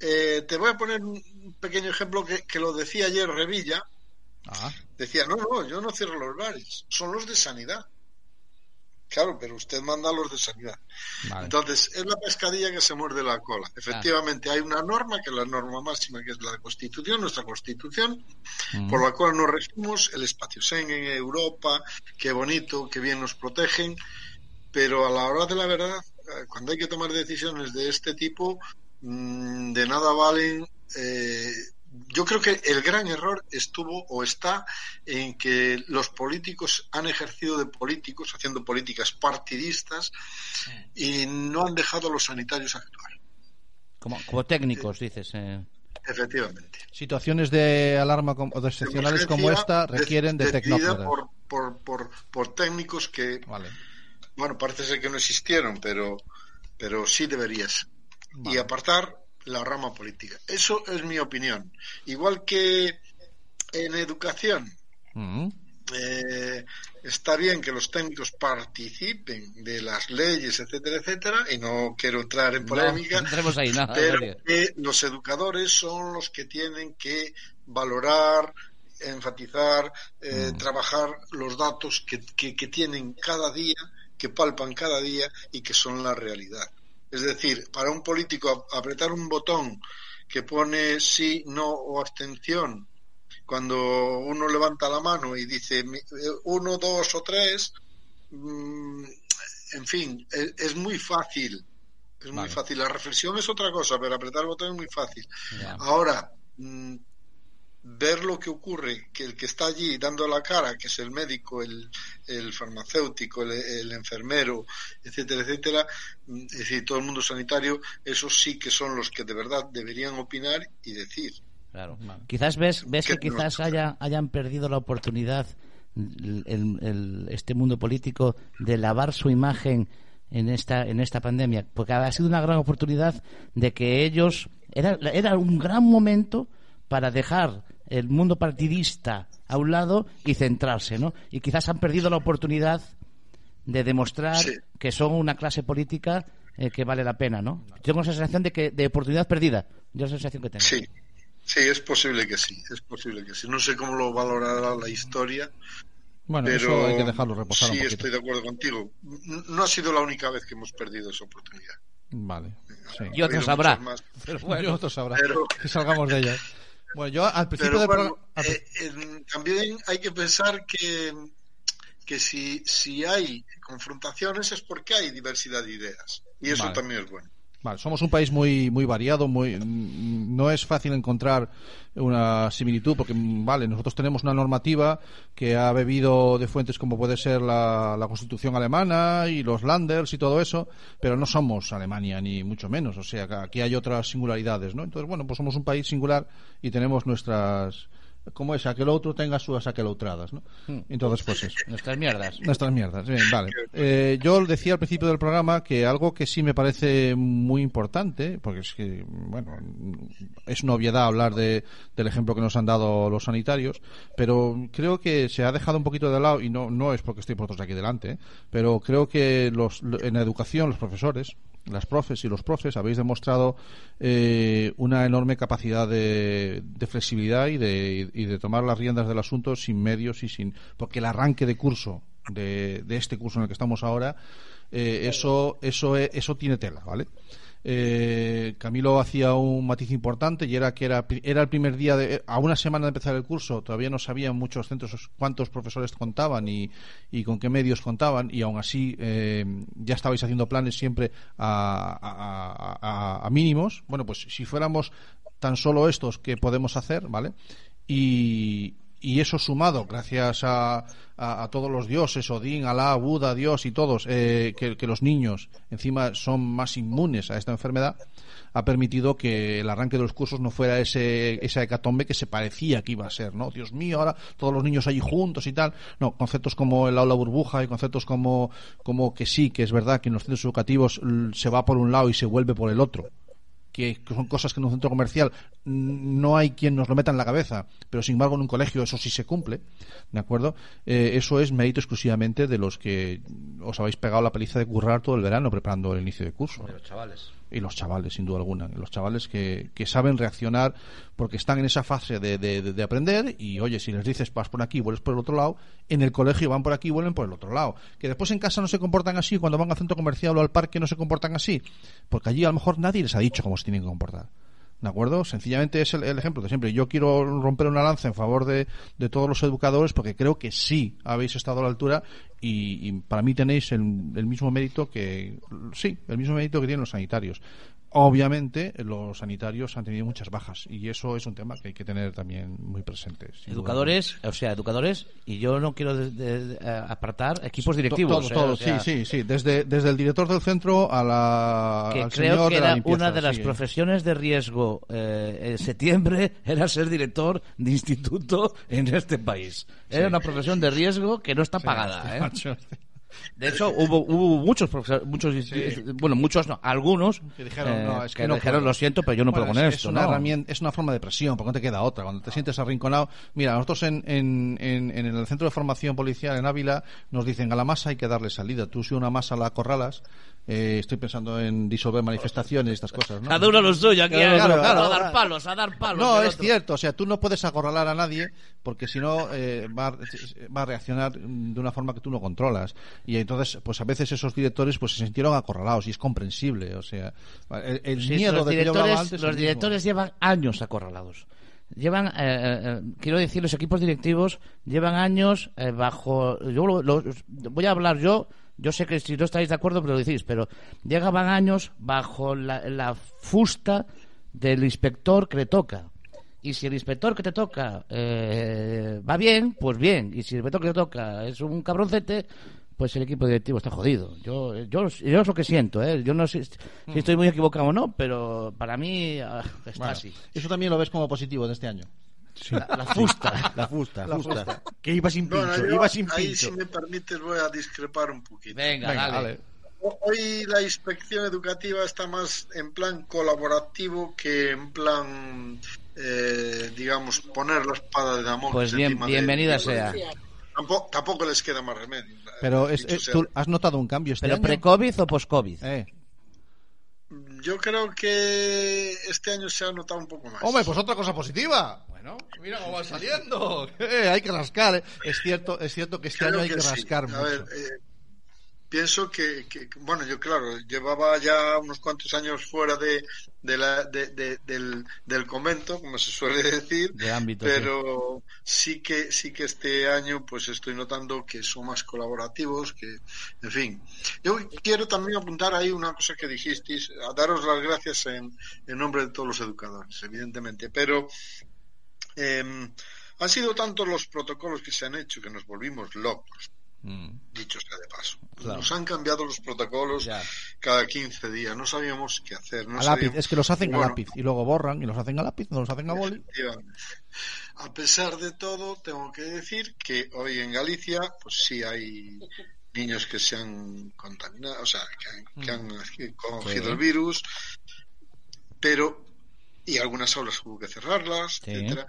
D: eh, te voy a poner un pequeño ejemplo que, que lo decía ayer Revilla,
A: Ah,
D: Decía, no, no, yo no cierro los bares, son los de sanidad. Claro, pero usted manda a los de sanidad.
A: vale.
D: Entonces, es la pescadilla que se muerde la cola. Efectivamente, hay una norma, que es la norma máxima, que es la Constitución, nuestra Constitución, por la cual nos regimos, el espacio Schengen, Europa, qué bonito, qué bien nos protegen, pero a la hora de la verdad, eh, cuando hay que tomar decisiones de este tipo, mm, de nada valen. eh, yo creo que el gran error estuvo o está en que los políticos han ejercido de políticos, haciendo políticas partidistas, y no han dejado a los sanitarios actuar.
C: como, como técnicos dices eh.
D: Efectivamente.
A: Situaciones de alarma o de excepcionales como esta requieren de tecnócratas.
D: por, por, por, por técnicos que,
A: Vale.
D: bueno, parece ser que no existieron, pero, pero sí deberías. Y apartar la rama política. Eso es mi opinión. Igual que en educación,
A: Mm.
D: eh, está bien que los técnicos participen de las leyes, etcétera, etcétera, y no quiero entrar en polémica,
C: no ahí
D: pero que los educadores son los que tienen que valorar, enfatizar, eh,
A: Mm.
D: trabajar los datos que, que- que tienen cada día, que palpan cada día y que son la realidad. Es decir, para un político apretar un botón que pone sí, no o abstención, cuando uno levanta la mano y dice eh, uno, dos o tres, mm, en fin, es, es muy fácil. Es muy fácil. La reflexión es otra cosa, pero apretar el botón es muy fácil. Ahora, mm, ver lo que ocurre, que el que está allí dando la cara, que es el médico, el, el farmacéutico, el, el enfermero, etcétera, etcétera, mm, es decir, todo el mundo sanitario, esos sí que son los que de verdad deberían opinar y decir.
C: Claro. Quizás ves, ves que
D: Que no-
C: quizás haya, hayan perdido la oportunidad el- el- el- este mundo político de lavar su imagen en esta en esta pandemia, porque ha sido una gran oportunidad de que ellos era era un gran momento para dejar el mundo partidista a un lado y centrarse, ¿no? Y quizás han perdido la oportunidad de demostrar
D: Sí.
C: que son una clase política eh, que vale la pena, ¿no? Tengo la sensación de que de oportunidad perdida. Yo la sensación que tengo.
D: Sí, sí, es posible que sí, es posible que sí. No sé cómo lo valorará la historia,
A: Bueno,
D: pero
A: eso hay que dejarlo reposar
D: sí
A: un
D: estoy de acuerdo contigo. No ha sido la única vez que hemos perdido esa oportunidad.
A: Vale. Sí.
C: Y otros habrá.
D: más.
C: Pero
A: Yo
C: bueno.
A: otro sabrá.
D: Pero-
A: Que salgamos de ella. Bueno, yo al principio
D: Pero bueno, eh, también hay que pensar que, que si, si hay confrontaciones es porque hay diversidad de ideas. Y eso
A: Vale.
D: también es bueno.
A: Vale, somos un país muy muy variado, muy mm, no es fácil encontrar una similitud porque mm, vale, nosotros tenemos una normativa que ha bebido de fuentes como puede ser la, Constitución alemana y los Landers y todo eso, pero no somos Alemania ni mucho menos, o sea, aquí hay otras singularidades, ¿no? Entonces, bueno, pues somos un país singular y tenemos nuestras como es, a que el otro tenga sus aqueloutradas, ¿no? Entonces, pues eso.
C: Nuestras mierdas.
A: Nuestras mierdas, bien, vale. Eh, yo decía al principio del programa que algo que sí me parece muy importante, porque es que, bueno, es una obviedad hablar de, del ejemplo que nos han dado los sanitarios, pero creo que se ha dejado un poquito de lado, y no, no es porque estoy por todos aquí delante, ¿eh? pero creo que los, en la educación, los profesores, las profes y los profes habéis demostrado eh, una enorme capacidad de, flexibilidad y de, y de tomar las riendas del asunto sin medios y sin porque el arranque de curso de, de este curso en el que estamos ahora eh, eso eso eh, eso tiene tela vale eh, Camilo hacía un matiz importante y era que era, era el primer día, de, a una semana de empezar el curso, todavía no sabían muchos centros cuántos profesores contaban y, y con qué medios contaban y aún así eh, ya estabais haciendo planes siempre a, a, a, a, mínimos. Bueno, pues si fuéramos tan solo estos que podemos hacer, ¿vale? Y, y eso sumado, gracias a, a, todos los dioses, Odín, Alá, Buda, Dios y todos, eh, que, que, los niños encima son más inmunes a esta enfermedad, ha permitido que el arranque de los cursos no fuera ese, esa hecatombe que se parecía que iba a ser, ¿no? Dios mío, ahora todos los niños allí juntos y tal. No, conceptos como el aula burbuja y conceptos como, como que sí, que es verdad que en los centros educativos se va por un lado y se vuelve por el otro que son cosas que en un centro comercial no hay quien nos lo meta en la cabeza, pero sin embargo en un colegio eso sí se cumple, ¿de acuerdo? Eh, eso es mérito exclusivamente de los que os habéis pegado la paliza de currar todo el verano preparando el inicio de curso.
C: Chavales.
A: Y los chavales, sin duda alguna. Los chavales que, que saben reaccionar porque están en esa fase de, de, de, aprender y, oye, si les dices vas por aquí, vuelves por el otro lado, en el colegio van por aquí y vuelven por el otro lado. Que después en casa no se comportan así, cuando van al centro comercial o al parque no se comportan así, porque allí a lo mejor nadie les ha dicho cómo se tienen que comportar. ¿De acuerdo? Sencillamente es el, ejemplo de siempre. Yo quiero romper una lanza en favor de, de, todos los educadores porque creo que sí habéis estado a la altura y, y para mí tenéis el, el, mismo mérito que, sí, el mismo mérito que tienen los sanitarios. Obviamente, los sanitarios han tenido muchas bajas y eso es un tema que hay que tener también muy presente.
C: Educadores, o sea, educadores, y yo no quiero de, de, de, apartar equipos directivos.
A: Todo, todo, eh, o sea, sí, sí, sí. Desde, desde el director del centro a la.
C: Que
A: al
C: creo
A: señor
C: que
A: de la
C: era
A: limpieza,
C: una de las
A: sí.
C: profesiones de riesgo eh, en septiembre, era ser director de instituto en este país. Era una profesión de riesgo que no está pagada. ¿eh? De hecho, hubo, hubo muchos profesores, muchos, bueno, muchos no, algunos
A: Que dijeron,
C: eh,
A: no, es que
C: que
A: no
C: dijeron,
A: puedo.
C: lo siento, pero yo no
A: Bueno,
C: puedo con
A: es,
C: esto.
A: es una
C: ¿no?
A: herramienta, es una forma de presión, porque no te queda otra. Cuando te sientes arrinconado, mira, nosotros en, en, en, en el centro de formación policial en Ávila nos dicen a la masa hay que darle salida. Tú si una masa la acorralas, eh, estoy pensando en disolver manifestaciones y estas cosas, ¿no?
C: Cada uno lo suyo, aquí
A: Claro,
C: a,
A: claro, claro.
C: a dar palos, a dar palos.
A: No, es
C: otro.
A: cierto, o sea, tú no puedes acorralar a nadie porque si no eh, va, a- va a reaccionar de una forma que tú no controlas. Y entonces, pues a veces esos directores pues se sintieron acorralados y es comprensible, o sea, el, el
C: Sí,
A: miedo
C: los
A: de que yo antes
C: los directores llevan años acorralados. Llevan, eh, eh, eh, quiero decir, los equipos directivos llevan años bajo. Yo lo- lo- voy a hablar yo. Yo sé que si no estáis de acuerdo, me lo decís, pero llegaban años bajo la, la fusta del inspector que le toca. Y si el inspector que te toca eh, va bien, pues bien. Y si el inspector que te toca es un cabroncete, pues el equipo directivo está jodido. Yo, yo, yo es lo que siento, ¿eh? Yo no sé si estoy muy equivocado o no, pero para mí ah, está
A: Bueno,
C: así.
A: Eso también lo ves como positivo de este año.
C: La, la fusta.
B: La fusta,
A: La
B: fusta.
A: fusta.
B: Que iba sin
D: Bueno,
B: pincho,
D: yo
B: iba sin
D: ahí,
B: pincho.
D: si me permites, voy a discrepar un poquito.
C: Venga,
A: Venga,
C: dale.
A: dale.
D: Hoy la inspección educativa está más en plan colaborativo que en plan, eh, digamos, poner la espada de Damocles
C: Pues bien,
D: encima de-
C: bienvenida sea.
D: Tampoco, tampoco les queda más remedio.
A: Pero es,
D: Dicho
A: es-
D: sea.
A: ¿tú has notado un cambio este
C: ¿Pero
A: año?
C: pre-COVID o post-COVID?
A: Eh.
D: Yo creo que este año se ha notado un poco más.
A: Hombre, pues otra cosa positiva. Bueno, mira cómo va saliendo. Eh, hay que rascar. eh. Es cierto, es cierto que este año hay
D: que
A: que
D: sí.
A: rascar
D: A
A: mucho.
D: ver, eh, pienso que, que, bueno, yo claro, llevaba ya unos cuantos años fuera de, de la, de, de, del, del convento, como se suele decir,
C: De ámbito,
D: pero sí. que sí que este año pues estoy notando que son más colaborativos, que, en fin. Yo quiero también apuntar ahí una cosa que dijisteis, a daros las gracias en, en nombre de todos los educadores, evidentemente, pero eh, han sido tantos los protocolos que se han hecho que nos volvimos locos
A: Mm,
D: dicho sea de paso.
A: Claro.
D: Nos han cambiado los protocolos
C: Ya.
D: cada 15 días, no sabíamos qué hacer. No
A: a lápiz, es que los hacen a lápiz y luego borran y los hacen a lápiz, no los hacen a boli.
D: A pesar de todo, tengo que decir que hoy en Galicia, pues sí hay niños que se han contaminado, o sea, que han, que han cogido
C: Sí.
D: el virus, pero y algunas aulas hubo que cerrarlas,
C: Sí.
D: etcétera.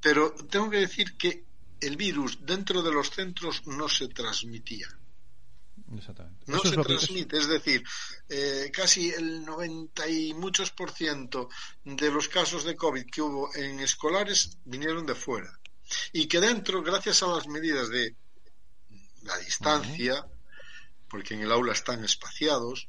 D: Pero tengo que decir que el virus dentro de los centros no se transmitía.
A: Exactamente.
D: no
A: Eso
D: se
A: es lo que-
D: transmite, es decir, eh, casi el 90 y muchos por ciento de los casos de COVID que hubo en escolares vinieron de fuera. Y que dentro, gracias a las medidas de la distancia, porque en el aula están espaciados,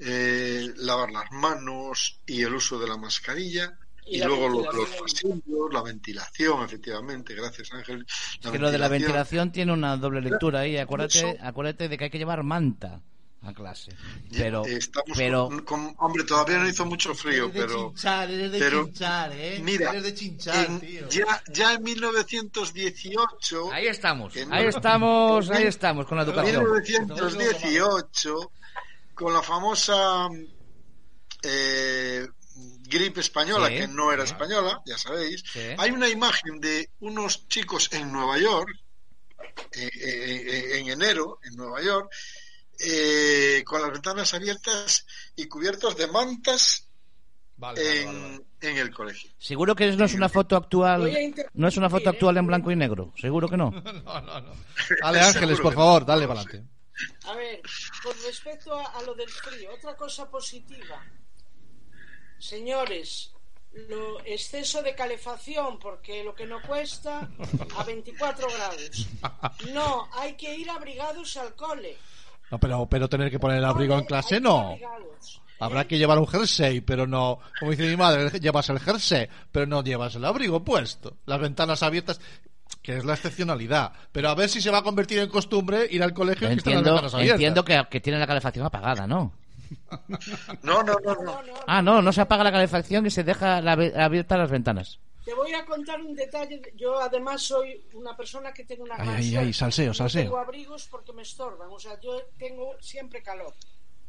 D: eh, lavar las manos y el uso de la mascarilla,
E: Y
D: y,
E: la
D: luego lo- los
E: ventilación.
D: pasillos, la ventilación, efectivamente, gracias Ángel.
C: Es que lo de la ventilación tiene una doble lectura ahí. Acuérdate,
D: Eso-
C: acuérdate de que hay que llevar manta a clase.
D: Ya,
C: Pero,
D: estamos
C: pero
D: con- con- hombre, todavía no hizo mucho frío, pero
A: eres
D: de pero-
A: chinchar, ¿eh?
D: mira,
A: eres de chinchar,
D: en-
A: tío.
D: ya, ya en 1918,
C: ahí estamos, ahí estamos,
D: en
C: ahí
D: mil-
C: estamos con la
D: en
C: educación.
D: 1918, con la famosa eh, gripe española,
C: Sí.
D: que no era española, ya sabéis,
C: Sí.
D: hay una imagen de unos chicos en Nueva York, eh, eh, eh, en enero, en Nueva York, eh, con las ventanas abiertas y cubiertos de mantas
A: Vale,
D: en,
A: vale, vale.
D: en el colegio.
C: Seguro que no es una foto actual, no es una foto actual en blanco y negro. Seguro que no.
A: No, no, no. Dale, Ángeles, por favor, dale para adelante.
E: A ver, con respecto a, a lo del frío, otra cosa positiva. Señores, lo exceso de calefacción, porque lo que no cuesta a 24 grados. No, hay que ir abrigados al cole.
A: No, pero, pero tener que poner el abrigo en clase, no. Habrá que llevar un jersey, pero no, como dice mi madre, llevas el jersey, pero no llevas el abrigo puesto. Las ventanas abiertas, que es la excepcionalidad. Pero a ver si se va a convertir en costumbre ir al colegio y las
C: Entiendo,
A: ventanas abiertas.
C: entiendo que, que tiene la calefacción apagada, ¿no?
D: No, no, no, no.
C: Ah, no, no se apaga la calefacción y se deja la, abiertas las ventanas.
E: Te voy a contar un detalle. Yo además soy una persona que tengo una
A: Ay, ay, ay, salseo,
E: No
A: salseo.
E: tengo abrigos porque me estorban. O sea, yo tengo siempre calor.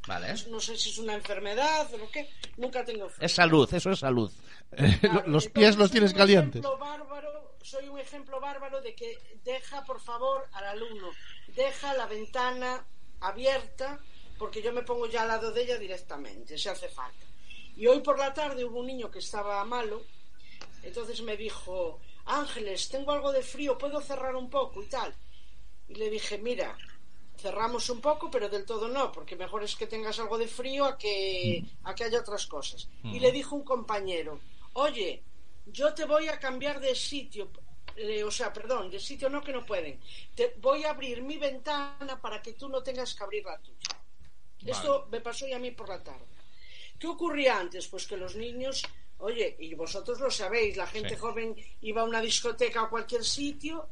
C: Vale.
E: No sé si es una enfermedad o lo que. Nunca tengo frío.
C: Es salud, eso es salud.
A: Eh,
E: Claro,
A: los pies los tienes calientes.
E: bárbaro, soy un ejemplo bárbaro de que deja, por favor, al alumno, deja la ventana abierta, porque yo me pongo ya al lado de ella directamente, si hace falta. Y hoy por la tarde hubo un niño que estaba malo, entonces me dijo, Ángeles, tengo algo de frío, ¿puedo cerrar un poco y tal? Y le dije, mira, cerramos un poco, pero del todo no, porque mejor es que tengas algo de frío a que, a que haya otras cosas. Y le dijo un compañero, oye, yo te voy a cambiar de sitio, eh, o sea, perdón, de sitio no que no pueden, te voy a abrir mi ventana para que tú no tengas que abrir la tuya. Esto me pasó ya a mí por la tarde. ¿Qué ocurría antes? Pues que los niños, oye, y vosotros lo sabéis, la gente joven iba a una discoteca o cualquier sitio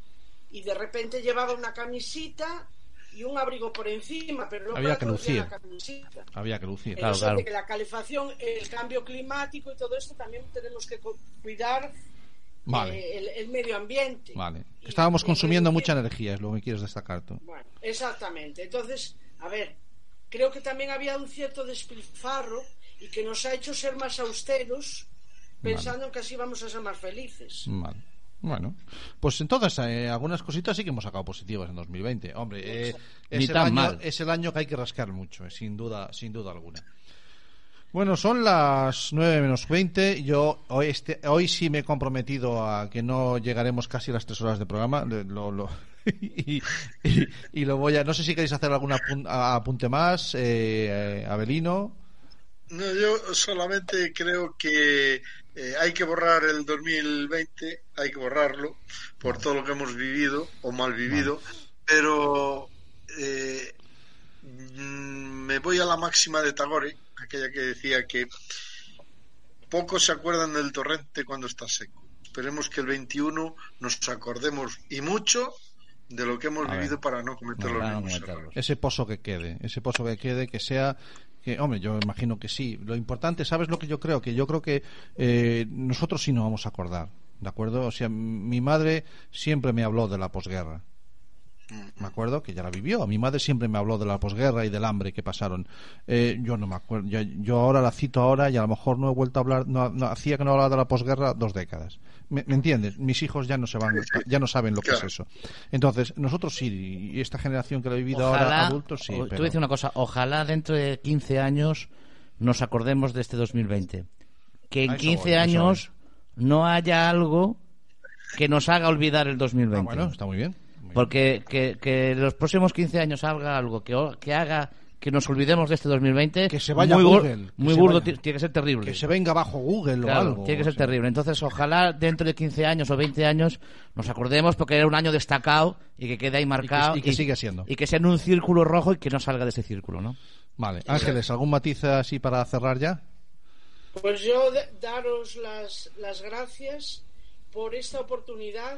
E: y de repente llevaba una camisita y un abrigo por encima, pero no
A: Había
E: para
A: que lucir.
E: la.
A: Había que lucir.
C: Claro, claro.
E: de que la calefacción, el cambio climático y todo esto también tenemos que cu- cuidar
A: Vale.
E: eh, el, el medio ambiente.
A: Vale.
E: Y-
A: Estábamos consumiendo mucha energía, es lo que quieres destacar tú.
E: bueno, exactamente. Entonces, a ver, creo que también había un cierto despilfarro y que nos ha hecho ser más austeros pensando en que así vamos a ser más felices.
A: Vale. Bueno, pues entonces eh, algunas cositas sí que hemos sacado positivas en 2020. Hombre, eh,
C: Ni
A: es, el
C: tan
A: año,
C: mal.
A: es el año que hay que rascar mucho, eh, sin duda, sin duda alguna. Bueno, son las 9 menos 20. Yo hoy, este, hoy sí me he comprometido a que no llegaremos casi a las 3 horas de programa. Le- Lo, lo- y, y- y lo voy a. No sé si queréis hacer algún apunte más, eh, eh, Abelino.
D: No, yo solamente creo que eh, hay que borrar el 2020, hay que borrarlo por todo lo que hemos vivido o mal vivido, pero eh, mm, me voy a la máxima de Tagore, aquella que decía que pocos se acuerdan del torrente cuando está seco. Esperemos que el 21 nos acordemos y mucho de lo que hemos
C: A ver.
D: vivido para no cometer
C: No,
D: los
C: no
D: mismos errores.
A: ese pozo que quede, ese pozo que quede, que sea que hombre, yo imagino que sí. Lo importante, ¿sabes lo que yo creo? Que yo creo que eh, nosotros sí nos vamos a acordar, ¿de acuerdo? O sea, mi madre siempre me habló de la posguerra. Me acuerdo que ya la vivió. Mi madre siempre me habló de la posguerra y del hambre que pasaron. Eh, yo no me acuerdo. Yo, yo ahora la cito ahora y a lo mejor no he vuelto a hablar. No, no- hacía que no hablaba de la posguerra dos décadas. ¿Me, me entiendes? Mis hijos ya no se van, ya no saben lo que
D: Claro.
A: es eso. Entonces nosotros sí y esta generación que lo ha vivido ahora
C: Ojalá,
A: adultos sí.
C: o-
A: pero-
C: voy a decir una cosa, ojalá dentro de 15 años nos acordemos de este 2020. Que en
A: A eso
C: 15
A: voy, a eso
C: años no haya algo que nos haga olvidar el 2020.
A: Ah, bueno, está muy bien.
C: Porque que, que en los próximos 15 años salga algo que, o- que haga que nos olvidemos de este 2020.
A: Que se vaya
C: muy bur-
A: Google, que
C: Muy burdo,
A: vaya.
C: ti- tiene que ser terrible.
A: que se venga bajo Google
C: Claro,
A: o algo.
C: tiene que ser
A: o sea.
C: terrible. Entonces, ojalá dentro de 15 años o 20 años nos acordemos porque era un año destacado y que quede ahí marcado.
A: y que siga siendo.
C: Y que sea en un círculo rojo y que no salga de ese círculo, ¿no?
A: Vale, Ángeles, ¿algún matiz así para cerrar ya?
E: Pues yo daros las, las gracias por esta oportunidad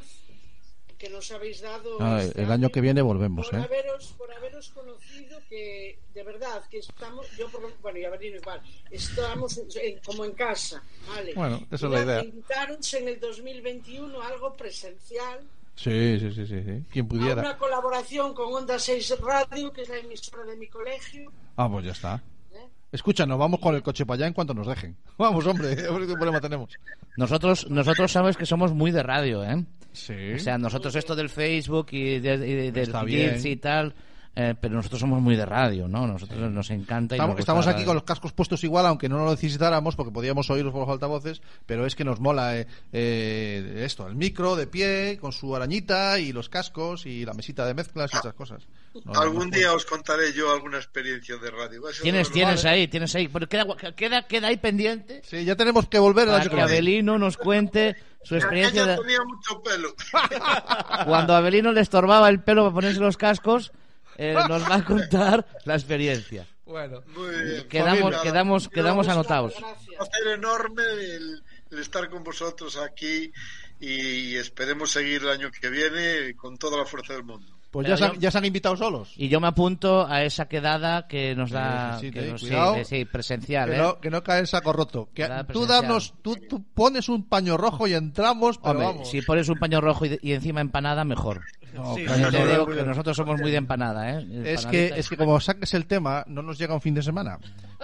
E: que nos habéis dado.
A: Ah,
E: este
A: el año que viene volvemos,
E: por
A: ¿eh?
E: haberos por haberos conocido que de verdad que estamos yo por- bueno y a ver igual estamos en- como en casa vale
A: Bueno, esa es la idea.
E: invitaros en el 2021 a algo presencial
A: Sí, sí, sí, sí, sí. Quien
E: a
A: pudiera.
E: una colaboración con Onda 6 Radio que es la emisora de mi colegio
A: Ah, pues ya está.
E: ¿eh?
A: Escucha, nos vamos con el coche para allá en cuanto nos dejen. Vamos, hombre, a ver qué problema tenemos.
C: Nosotros, nosotros sabes que somos muy de radio, ¿eh?
A: Sí.
C: O sea, nosotros esto del Facebook y, de, y del
A: bien.
C: y tal, eh, pero nosotros somos muy de radio, ¿no? Nosotros nos encanta y
A: Estamos,
C: nos
A: estamos aquí con los cascos puestos igual, aunque no lo necesitáramos, porque podíamos oírlos por los altavoces, pero es que nos mola eh, eh, esto, el micro de pie, con su arañita y los cascos y la mesita de mezclas y esas cosas. No,
D: Algún
A: no-
D: día os contaré yo alguna experiencia de radio. Eso
C: Tienes, tienes ahí, tienes ahí. Pero queda, queda, queda ahí pendiente
A: Sí, ya tenemos que volver año
C: que. Abelino nos cuente su experiencia de
D: tenía mucho pelo.
C: cuando a Abelino le estorbaba el pelo para ponerse los cascos. Eh, nos va a contar la experiencia.
A: Bueno,
D: Muy bien.
C: Quedamos,
D: Familia,
C: quedamos, quedamos anotados.
D: Un placer enorme el, el estar con vosotros aquí y esperemos seguir el año que viene con toda la fuerza del mundo.
A: pues ya se, han, ya se han invitado solos.
C: Y yo me apunto a esa quedada que nos da.
A: Sí, sí, sí,
C: que
A: sí,
C: nos- sí,
A: cuidado.
C: sí, sí, presencial,
A: Que
C: ¿eh?
A: no, que no cae en saco roto. Que tú darnos, tú, tú pones un paño rojo y entramos, pero
C: Hombre,
A: vamos.
C: si pones un paño rojo y, y encima empanada, mejor.
A: No,
C: digo
A: no,
C: que
A: no.
C: nosotros somos muy de empanada, ¿eh?
A: Es que, es que como saques el tema, no nos llega un fin de semana.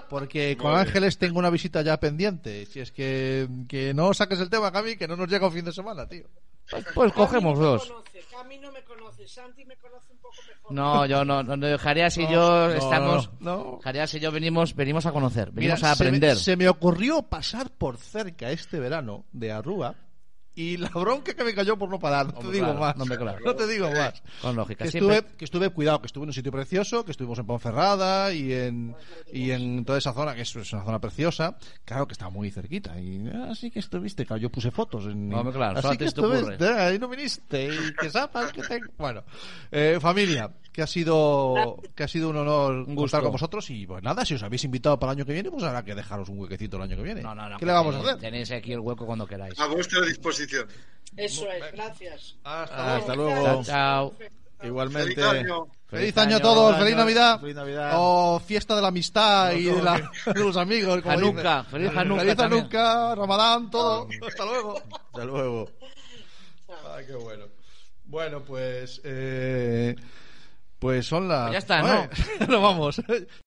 A: Porque con Ángeles tengo una visita ya pendiente. Si es que, que no saques el tema, Cami, que no nos llega un fin de semana, tío.
C: Pues cogemos
E: no me
C: dos.
E: Cami no me conoce Santi me conoce un poco mejor
C: No, yo no, no, Jareas y
A: No,
C: yo
A: no,
C: estamos.
A: no, no.
C: Jareas y yo venimos, venimos a conocer, venimos
A: Mira,
C: a
A: se me-
C: aprender.
A: Se me, ocurrió pasar por cerca este verano de Arrúa y la bronca que me cayó por no parar. No te digo
C: claro,
A: más.
C: no, hombre, claro.
A: No te digo más.
C: Con lógica.
A: Que
C: Siempre-
A: estuve, que estuve, cuidado, que estuve en un sitio precioso, que estuvimos en Ponferrada y en, y en toda esa zona, que es, es una zona preciosa. Claro que está muy cerquita. Y así que estuviste, claro, yo puse fotos. En,
C: Hombre, claro,
A: así que estuviste, eh, ahí no viniste. Y que sepas que tengo. Bueno, eh, familia, que ha sido, que ha sido un honor
C: gusto.
A: contar con vosotros. Y pues nada, si os habéis invitado para el año que viene, pues habrá que dejaros un huequecito el año que viene.
C: No, no, no.
A: ¿Qué le vamos a hacer?
C: Tenéis aquí el hueco cuando queráis.
D: A vuestra disposición.
E: eso es gracias
B: Hasta
C: Chao,
B: luego.
C: chao.
B: Igualmente.
D: Feliz año.
A: Feliz,
C: Feliz
A: año a todos,
B: feliz año,
A: Navidad.
B: feliz Navidad.
A: O fiesta de la amistad y de, la- de los amigos. como
C: Hanukkah, feliz Hanukkah
A: Feliz. Hanukkah, Ramadán, todo. Hasta luego.
B: Hasta luego.
A: Ay, qué bueno. Bueno, pues. Eh, pues son las.
C: Pues ya está, ¿no?
A: Nos vamos.